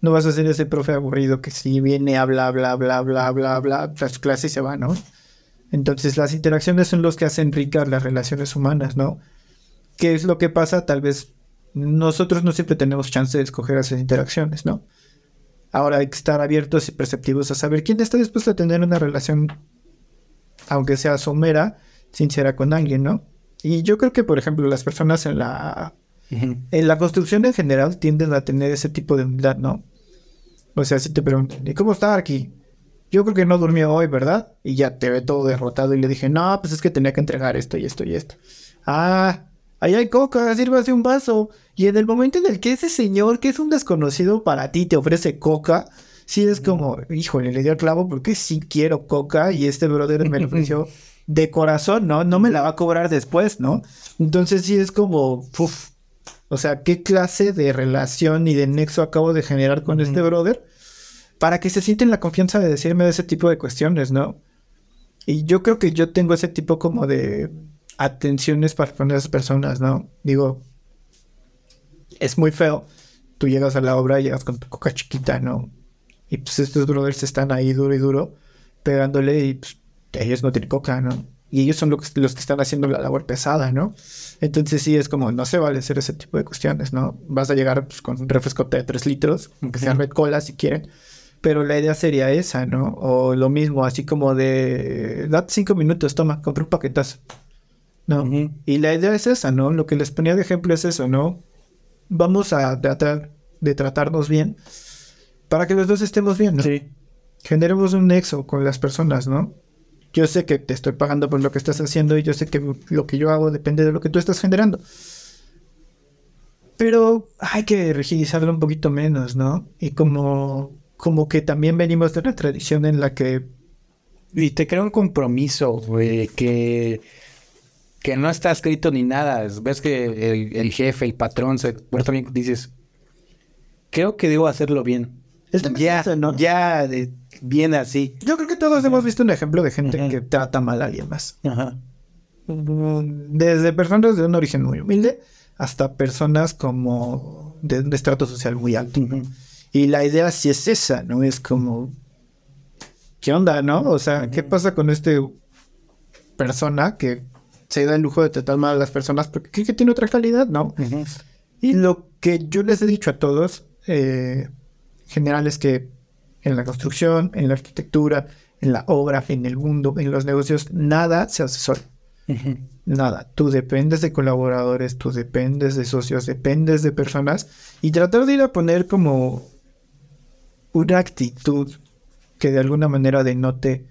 No vas a ser ese profe aburrido que si viene, habla, bla, bla, bla, bla, bla, las clases se va, ¿no? Entonces las interacciones son los que hacen ricas las relaciones humanas, ¿no? ¿Qué es lo que pasa? Tal vez nosotros no siempre tenemos chance de escoger esas interacciones, ¿no? Ahora hay que estar abiertos y perceptivos a saber quién está dispuesto a tener una relación, aunque sea somera, sincera con alguien, ¿no? Y yo creo que, por ejemplo, las personas en la, en la construcción en general tienden a tener ese tipo de humildad, ¿no? O sea, si te preguntan, ¿y cómo está aquí? Yo creo que no durmió hoy, ¿verdad? Y ya te ve todo derrotado y le dije, no, pues es que tenía que entregar esto y esto y esto. Ah, ahí hay coca, sírvase un vaso. Y en el momento en el que ese señor, que es un desconocido para ti, te ofrece coca, sí es como, híjole, le dio el clavo porque sí quiero coca y este brother me lo *laughs* ofreció de corazón, ¿no? No me la va a cobrar después, ¿no? Entonces sí es como, uf, o sea, ¿qué clase de relación y de nexo acabo de generar con este brother? Para que se sienten la confianza de decirme de ese tipo de cuestiones, ¿no? Y yo creo que yo tengo ese tipo como de atenciones para con esas personas, ¿no? Digo, es muy feo. Tú llegas a la obra y llegas con tu coca chiquita, ¿no? Y pues estos brothers están ahí duro y duro, pegándole y pues ellos no tienen coca, ¿no? Y ellos son los que, los que están haciendo la labor pesada, ¿no? Entonces sí es como, no se vale hacer ese tipo de cuestiones, ¿no? Vas a llegar pues, con un refresco de 3 litros, aunque sea red cola si quieren. Pero la idea sería esa, ¿no? O lo mismo, así como de, date cinco minutos, toma, compra un paquetazo. ¿No? Y la idea es esa, ¿no? Lo que les ponía de ejemplo es eso, ¿no? Vamos a tratar de tratarnos bien para que los dos estemos bien, ¿no? Sí. Generemos un nexo con las personas, ¿no? Yo sé que te estoy pagando por lo que estás haciendo y yo sé que lo que yo hago depende de lo que tú estás generando. Pero hay que rigidizarlo un poquito menos, ¿no? Y como, como que también venimos de una tradición en la que Y te crea un compromiso, güey, que, que no está escrito ni nada. Ves que el, el jefe, el patrón, se, también dices, creo que debo hacerlo bien. Es Ya, ese, ¿no? ya de- viene así. Yo creo que todos hemos visto un ejemplo de gente que trata mal a alguien más. Ajá. Desde personas de un origen muy humilde hasta personas como de un estrato social muy alto. Y la idea sí es esa, ¿no? Es como, ¿qué onda, no? O sea, ¿qué pasa con este persona que se da el lujo de tratar mal a las personas porque cree que tiene otra calidad, ¿no? Y lo que yo les he dicho a todos, eh, en general, es que en la construcción, en la arquitectura, en la obra, en el mundo, en los negocios, nada se hace solo. Nada. Tú dependes de colaboradores, tú dependes de socios, dependes de personas y tratar de ir a poner como una actitud que de alguna manera denote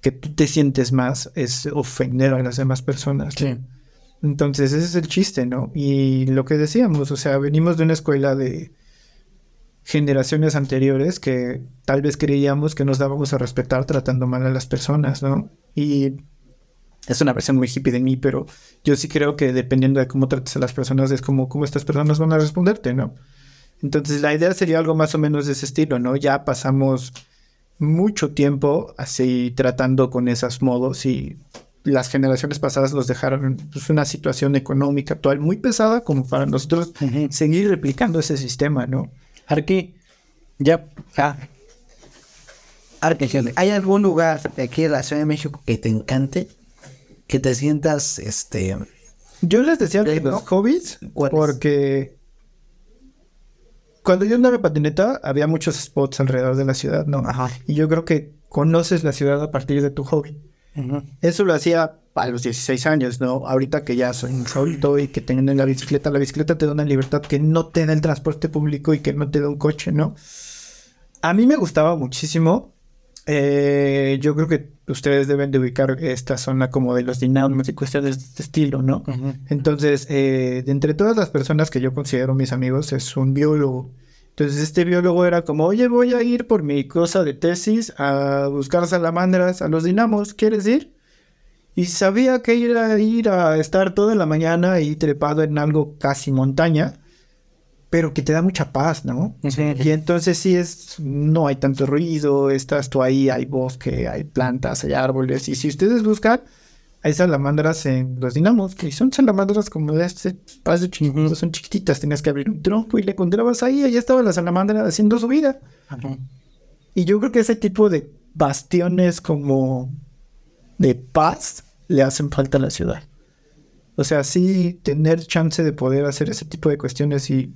que tú te sientes más es ofender a las demás personas. ¿no? Entonces, ese es el chiste, ¿no? Y lo que decíamos, o sea, venimos de una escuela de generaciones anteriores que tal vez creíamos que nos dábamos a respetar tratando mal a las personas, ¿no? Y es una versión muy hippie de mí, pero yo sí creo que dependiendo de cómo trates a las personas es como cómo estas personas van a responderte, ¿no? Entonces, la idea sería algo más o menos de ese estilo, ¿no? Ya pasamos mucho tiempo así tratando con esos modos y las generaciones pasadas nos dejaron pues, una situación económica actual muy pesada como para nosotros seguir replicando ese sistema, ¿no? Arqui, ya, ah, Arqui, ¿hay algún lugar de aquí de la Ciudad de México que te encante? Que te sientas, este... Yo les decía que ¿no? los hobbies porque cuando yo andaba en patineta había muchos spots alrededor de la ciudad, ¿no? Ajá. Y yo creo que conoces la ciudad a partir de tu hobby. Eso lo hacía a los 16 años, ¿no? Ahorita que ya soy adulto y que tengo la bicicleta, la bicicleta te da una libertad que no te da el transporte público y que no te da un coche, ¿no? A mí me gustaba muchísimo. Eh, yo creo que ustedes deben de ubicar esta zona como de los dinamos y cuestiones de este estilo, ¿no? Entonces, eh, de entre todas las personas que yo considero mis amigos, es un biólogo. Entonces, este biólogo era como, oye, voy a ir por mi cosa de tesis a buscar salamandras a los dinamos, ¿quieres ir? Y sabía que ir a ir a estar toda la mañana ahí trepado en algo casi montaña, pero que te da mucha paz, ¿no? Y entonces sí es, no hay tanto ruido, estás tú ahí, hay bosque, hay plantas, hay árboles, y si ustedes buscan, hay salamandras en los dinamos, que son salamandras como de este espacio chiquito, son chiquititas, tenías que abrir un tronco y le encontrabas ahí, ahí estaba la salamandra haciendo su vida. Y yo creo que ese tipo de bastiones como de paz le hacen falta a la ciudad. O sea, sí tener chance de poder hacer ese tipo de cuestiones y,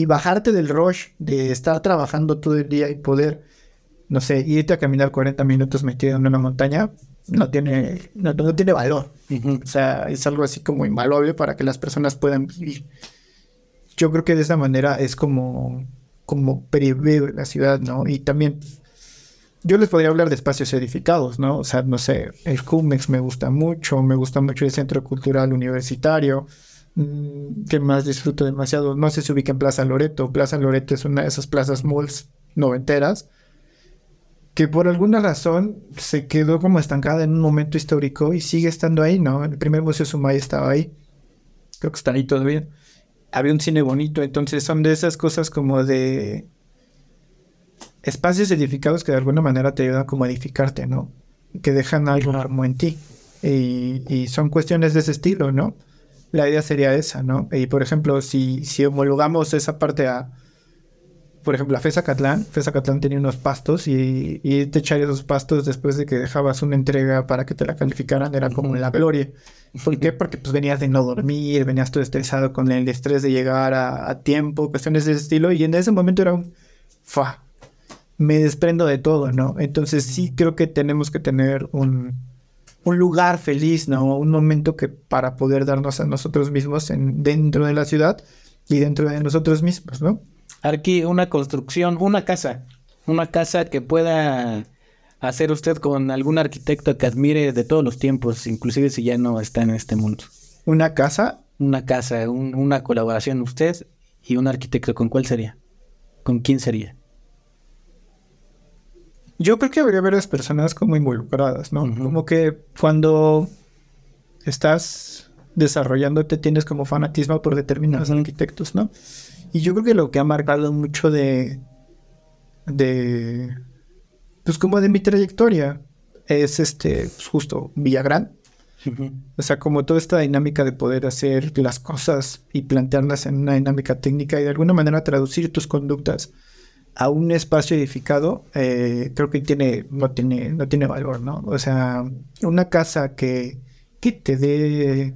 y bajarte del rush de estar trabajando todo el día y poder, no sé, irte a caminar 40 minutos metido en una montaña, no tiene, no, no tiene valor. O sea, es algo así como invaluable para que las personas puedan vivir. Yo creo que de esa manera es como, como la ciudad, ¿no? Y también yo les podría hablar de espacios edificados, ¿no? O sea, no sé, el Jumex me gusta mucho, me gusta mucho el Centro Cultural Universitario. Mm, ¿Qué más disfruto demasiado? No sé si ubica en Plaza Loreto. Plaza Loreto es una de esas plazas malls noventeras que por alguna razón se quedó como estancada en un momento histórico y sigue estando ahí, ¿no? El primer Museo Sumay estaba ahí. Creo que está ahí todavía. Había un cine bonito, entonces son de esas cosas como de espacios edificados que de alguna manera te ayudan como a edificarte, ¿no? Que dejan algo como en ti. Y, y son cuestiones de ese estilo, ¿no? La idea sería esa, ¿no? Y por ejemplo, si, si homologamos esa parte a, por ejemplo, a Fesa Catlán, Fesa Catlán tenía unos pastos y, y te echar esos pastos después de que dejabas una entrega para que te la calificaran era como la gloria. ¿Por qué? Porque pues venías de no dormir, venías todo estresado con el estrés de llegar a, a tiempo, cuestiones de ese estilo y en ese momento era un, fa, me desprendo de todo, ¿no? Entonces sí creo que tenemos que tener un, un lugar feliz, ¿no? Un momento que para poder darnos a nosotros mismos en, dentro de la ciudad y dentro de nosotros mismos, ¿no? Aquí una construcción, una casa, una casa que pueda hacer usted con algún arquitecto que admire de todos los tiempos, inclusive si ya no está en este mundo. Una casa, Una casa, un- una colaboración usted y un arquitecto, ¿con cuál sería? ¿Con quién sería? Yo creo que habría varias personas como involucradas, ¿no? Como que cuando estás desarrollándote tienes como fanatismo por determinados arquitectos, ¿no? Y yo creo que lo que ha marcado mucho de, de, pues como de mi trayectoria es este, pues, justo Villagrán. O sea, como toda esta dinámica de poder hacer las cosas y plantearlas en una dinámica técnica y de alguna manera traducir tus conductas a un espacio edificado, eh, creo que tiene, no tiene, no tiene valor, ¿no? O sea, una casa que, que te dé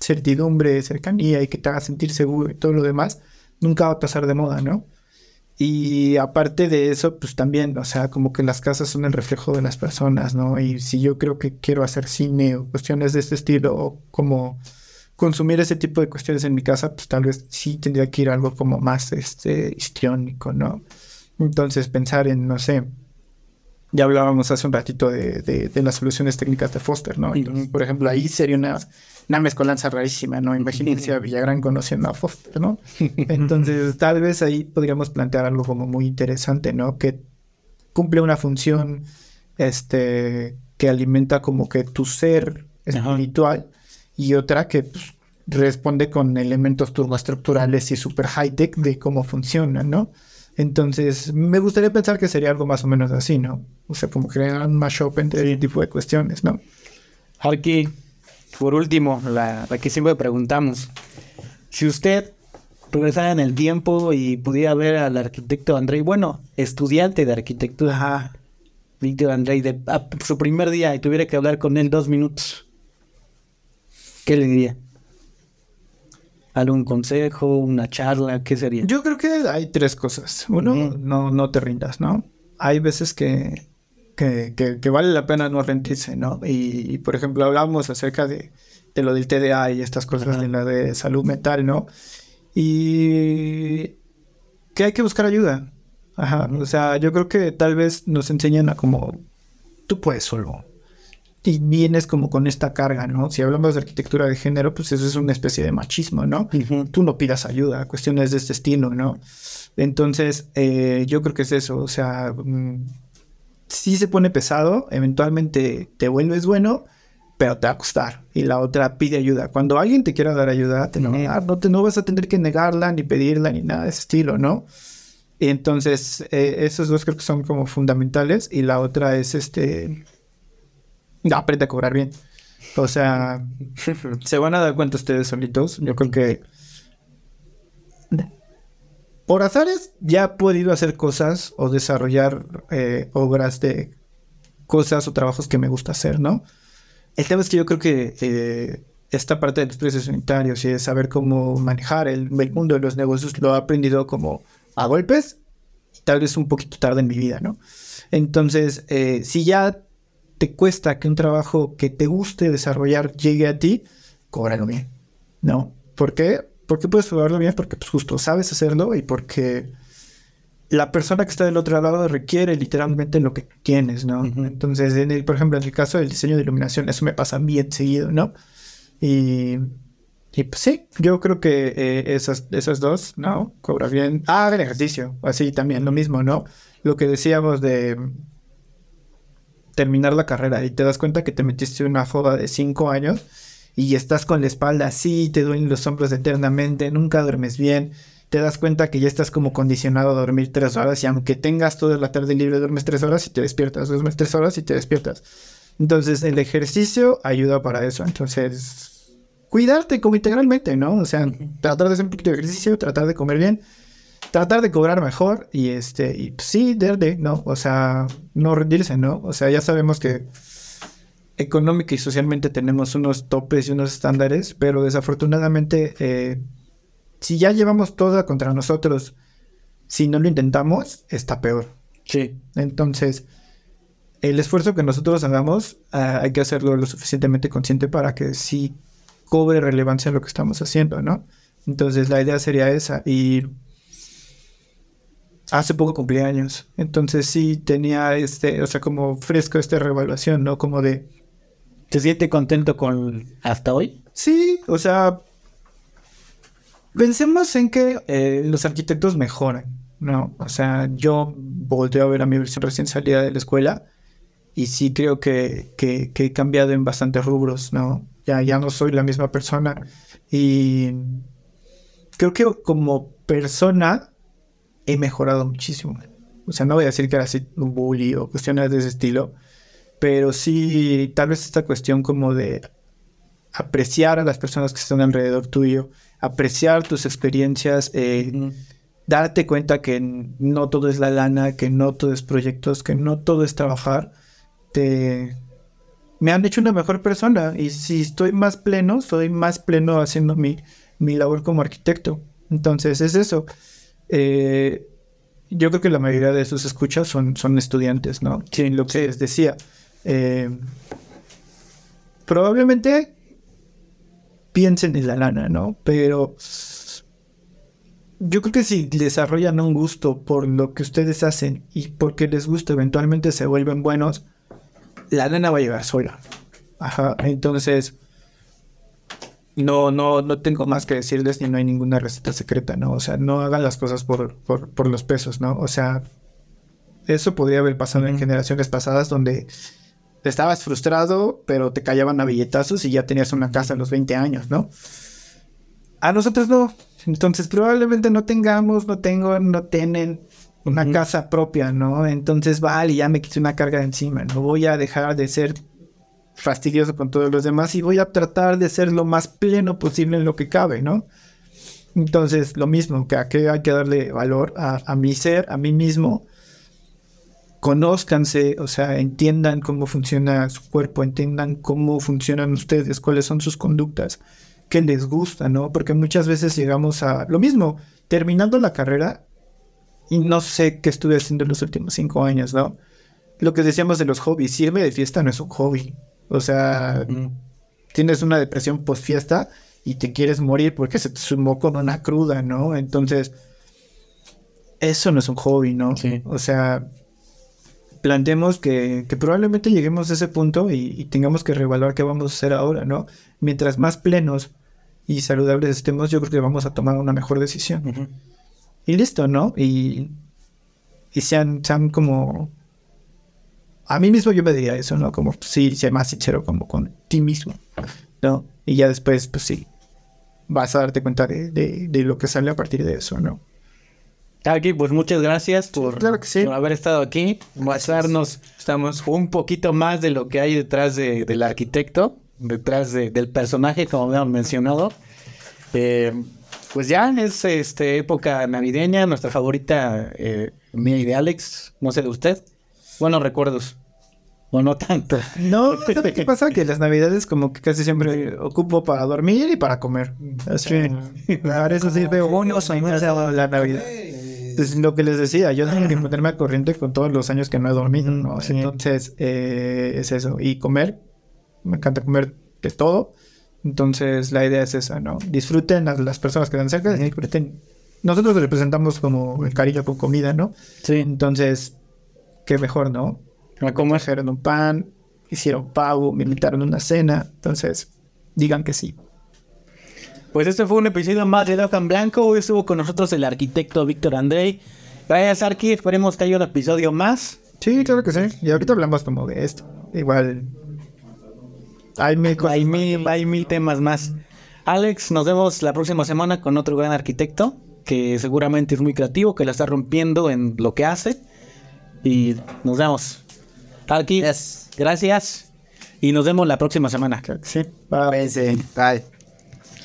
certidumbre, cercanía y que te haga sentir seguro y todo lo demás, nunca va a pasar de moda, ¿no? Y aparte de eso, pues también, o sea, como que las casas son el reflejo de las personas, ¿no? Y si yo creo que quiero hacer cine o cuestiones de este estilo, o como consumir ese tipo de cuestiones en mi casa, pues tal vez sí tendría que ir a algo como más, este, histriónico, ¿no? Entonces pensar en, no sé, ya hablábamos hace un ratito de, de- de las soluciones técnicas de Foster, ¿no? Entonces, por ejemplo, ahí sería una, una mezcolanza rarísima, ¿no? Imagínense a *laughs* Villagrán conociendo a Foster, ¿no? *laughs* Entonces, tal vez ahí podríamos plantear algo como muy interesante, ¿no? Que cumple una función, este, que alimenta como que tu ser Ajá. espiritual y otra que pues, responde con elementos turboestructurales y super high tech de cómo funcionan, ¿no? Entonces, me gustaría pensar que sería algo más o menos así, ¿no? O sea, como crear un mashup entre ese tipo de cuestiones, ¿no? Aquí, por último, la, la que siempre preguntamos. Si usted regresara en el tiempo y pudiera ver al arquitecto Andrei, bueno, estudiante de arquitectura, Víctor Andrei, de a su primer día y tuviera que hablar con él dos minutos, ¿qué le diría? ¿Algún consejo, una charla? ¿Qué sería? Yo creo que hay tres cosas. Uno, no, no te rindas, ¿no? Hay veces que, que, que- que vale la pena no rendirse, ¿no? Y, y, por ejemplo, hablábamos acerca de, de lo del TDA y estas cosas de la de salud mental, ¿no? Y que hay que buscar ayuda. Ajá. O sea, yo creo que tal vez nos enseñan a como tú puedes solo. Y vienes como con esta carga, ¿no? Si hablamos de arquitectura de género, pues eso es una especie de machismo, ¿no? Tú no pidas ayuda, cuestiones de este estilo, ¿no? Entonces, eh, yo creo que es eso, o sea, mm, sí se pone pesado, eventualmente te vuelves bueno, pero te va a costar. Y la otra pide ayuda. Cuando alguien te quiera dar ayuda, te la va a dar, no, te, no vas a tener que negarla, ni pedirla, ni nada de ese estilo, ¿no? Y entonces, eh, esos dos creo que son como fundamentales. Y la otra es este. *laughs* Aprende a cobrar bien. O sea, *laughs* se van a dar cuenta ustedes solitos. Yo creo que. Por azares ya he podido hacer cosas o desarrollar eh, obras de cosas o trabajos que me gusta hacer, ¿no? El tema es que yo creo que eh, esta parte de los precios unitarios y de saber cómo manejar el, el mundo de los negocios lo he aprendido como a golpes, tal vez un poquito tarde en mi vida, ¿no? Entonces, eh, si ya te cuesta que un trabajo que te guste desarrollar llegue a ti, cóbralo bien, ¿no? ¿Por qué? Porque puedes cobrarlo bien porque pues justo sabes hacerlo y porque la persona que está del otro lado requiere literalmente lo que tienes, ¿no? Ujú. Entonces, en el- por ejemplo, en el caso del diseño de iluminación, eso me pasa bien seguido, ¿no? Y, y pues sí, yo creo que eh, esas, esas dos, ¿no? Cobra bien. Ah, el ejercicio, así también, lo mismo, ¿no? Lo que decíamos de, terminar la carrera y te das cuenta que te metiste una joda de cinco años y estás con la espalda así, te duelen los hombros eternamente, nunca duermes bien, te das cuenta que ya estás como condicionado a dormir tres horas y aunque tengas toda la tarde libre, duermes tres horas y te despiertas, duermes tres horas y te despiertas. Entonces el ejercicio ayuda para eso, entonces cuidarte como integralmente, ¿no? O sea, tratar de hacer un poquito de ejercicio, tratar de comer bien, tratar de cobrar mejor y este, y pues, sí, de, ¿no? O sea, no rendirse, ¿no? O sea, ya sabemos que económica y socialmente tenemos unos topes y unos estándares, pero desafortunadamente, eh, si ya llevamos todo contra nosotros, si no lo intentamos, está peor. Sí. Entonces, el esfuerzo que nosotros hagamos, ah, hay que hacerlo lo suficientemente consciente para que sí cobre relevancia lo que estamos haciendo, ¿no? Entonces, la idea sería esa. Y hace poco cumplí años. Entonces, sí tenía este, o sea, como fresco esta revaluación, ¿no? Como de ¿Te sientes contento con hasta hoy? Sí, o sea, pensemos en que eh, los arquitectos mejoran, ¿no? O sea, yo volteo a ver a mi versión recién salida de la escuela y sí creo que, que, que he cambiado en bastantes rubros, ¿no? Ya, ya no soy la misma persona y creo que como persona he mejorado muchísimo. O sea, no voy a decir que era así un bully o cuestiones de ese estilo, pero sí, tal vez esta cuestión como de apreciar a las personas que están alrededor tuyo, apreciar tus experiencias, eh, darte cuenta que no todo es la lana, que no todo es proyectos, que no todo es trabajar, te me han hecho una mejor persona y si estoy más pleno, soy más pleno haciendo mi, mi labor como arquitecto. Entonces es eso. Eh, yo creo que la mayoría de sus escuchas son, son estudiantes, ¿no? Sí, lo que les decía. Eh, probablemente piensen en la lana, ¿no? Pero yo creo que si desarrollan un gusto por lo que ustedes hacen y porque les gusta, eventualmente se vuelven buenos, la lana va a llegar sola. Ajá, entonces no, no, no tengo más que decirles y no hay ninguna receta secreta, ¿no? O sea, no hagan las cosas por, por, por los pesos, ¿no? O sea, eso podría haber pasado en generaciones pasadas donde estabas frustrado, pero te callaban a billetazos y ya tenías una casa a los 20 años, ¿no? A nosotros no. Entonces probablemente no tengamos, no tengo, no tienen una casa propia, ¿no? Entonces, vale, ya me quité una carga de encima. No voy a dejar de ser fastidioso con todos los demás y voy a tratar de ser lo más pleno posible en lo que cabe, ¿no? Entonces, lo mismo, que aquí hay que darle valor a, a mi ser, a mí mismo, conózcanse, o sea, entiendan cómo funciona su cuerpo, entiendan cómo funcionan ustedes, cuáles son sus conductas, qué les gusta, ¿no? Porque muchas veces llegamos a lo mismo, terminando la carrera, y no sé qué estuve haciendo en los últimos cinco años, ¿no? Lo que decíamos de los hobbies, irme de fiesta no es un hobby, o sea, tienes una depresión post fiesta y te quieres morir porque se te sumó con una cruda, ¿no? Entonces, eso no es un hobby, ¿no? Sí. O sea, planteemos que, que, probablemente lleguemos a ese punto y, y, tengamos que reevaluar qué vamos a hacer ahora, ¿no? Mientras más plenos y saludables estemos, yo creo que vamos a tomar una mejor decisión. Uh -huh. Y listo, ¿no? Y, y sean, sean como... A mí mismo yo me diría eso, ¿no? Como, sí, sea más sincero como con ti mismo, ¿no? Y ya después, pues sí, vas a darte cuenta de, de, de lo que sale a partir de eso, ¿no? Aquí, pues muchas gracias por, claro que sí. por haber estado aquí, mostrarnos estamos un poquito más de lo que hay detrás de, del arquitecto, detrás de, del personaje, como habíamos mencionado. Eh, pues ya es este, época navideña, nuestra favorita, eh, mía y de Alex, no sé de usted. Buenos recuerdos. O no tanto. No, *laughs* ¿sabes qué pasa? Que las navidades como que casi siempre ocupo para dormir y para comer. Así, para eso sirve uno la Navidad. Entonces, lo que les decía, yo tengo que ponerme al corriente con todos los años que no he dormido, ¿no? Sí. Entonces, eh, es eso. Y comer, me encanta comer de todo. Entonces, la idea es esa, ¿no? Disfruten a las personas que están cerca, disfruten. Nosotros representamos como el cariño con comida, ¿no? Sí. Entonces, qué mejor, ¿no? Me como trajeron un pan, hicieron pavo, me invitaron a una cena. Entonces, digan que sí. Pues este fue un episodio más de Hoja en Blanco. Hoy estuvo con nosotros el arquitecto Víctor Andrei. Gracias, Arqui. Esperemos que haya un episodio más. Sí, claro que sí. Y ahorita hablamos como de esto. Igual. Hay mil cosas. Hay mil, hay mil temas más. Alex, nos vemos la próxima semana con otro gran arquitecto que seguramente es muy creativo, que la está rompiendo en lo que hace. Y nos vemos. Aquí, gracias. Y nos vemos la próxima semana. Sí. Bye.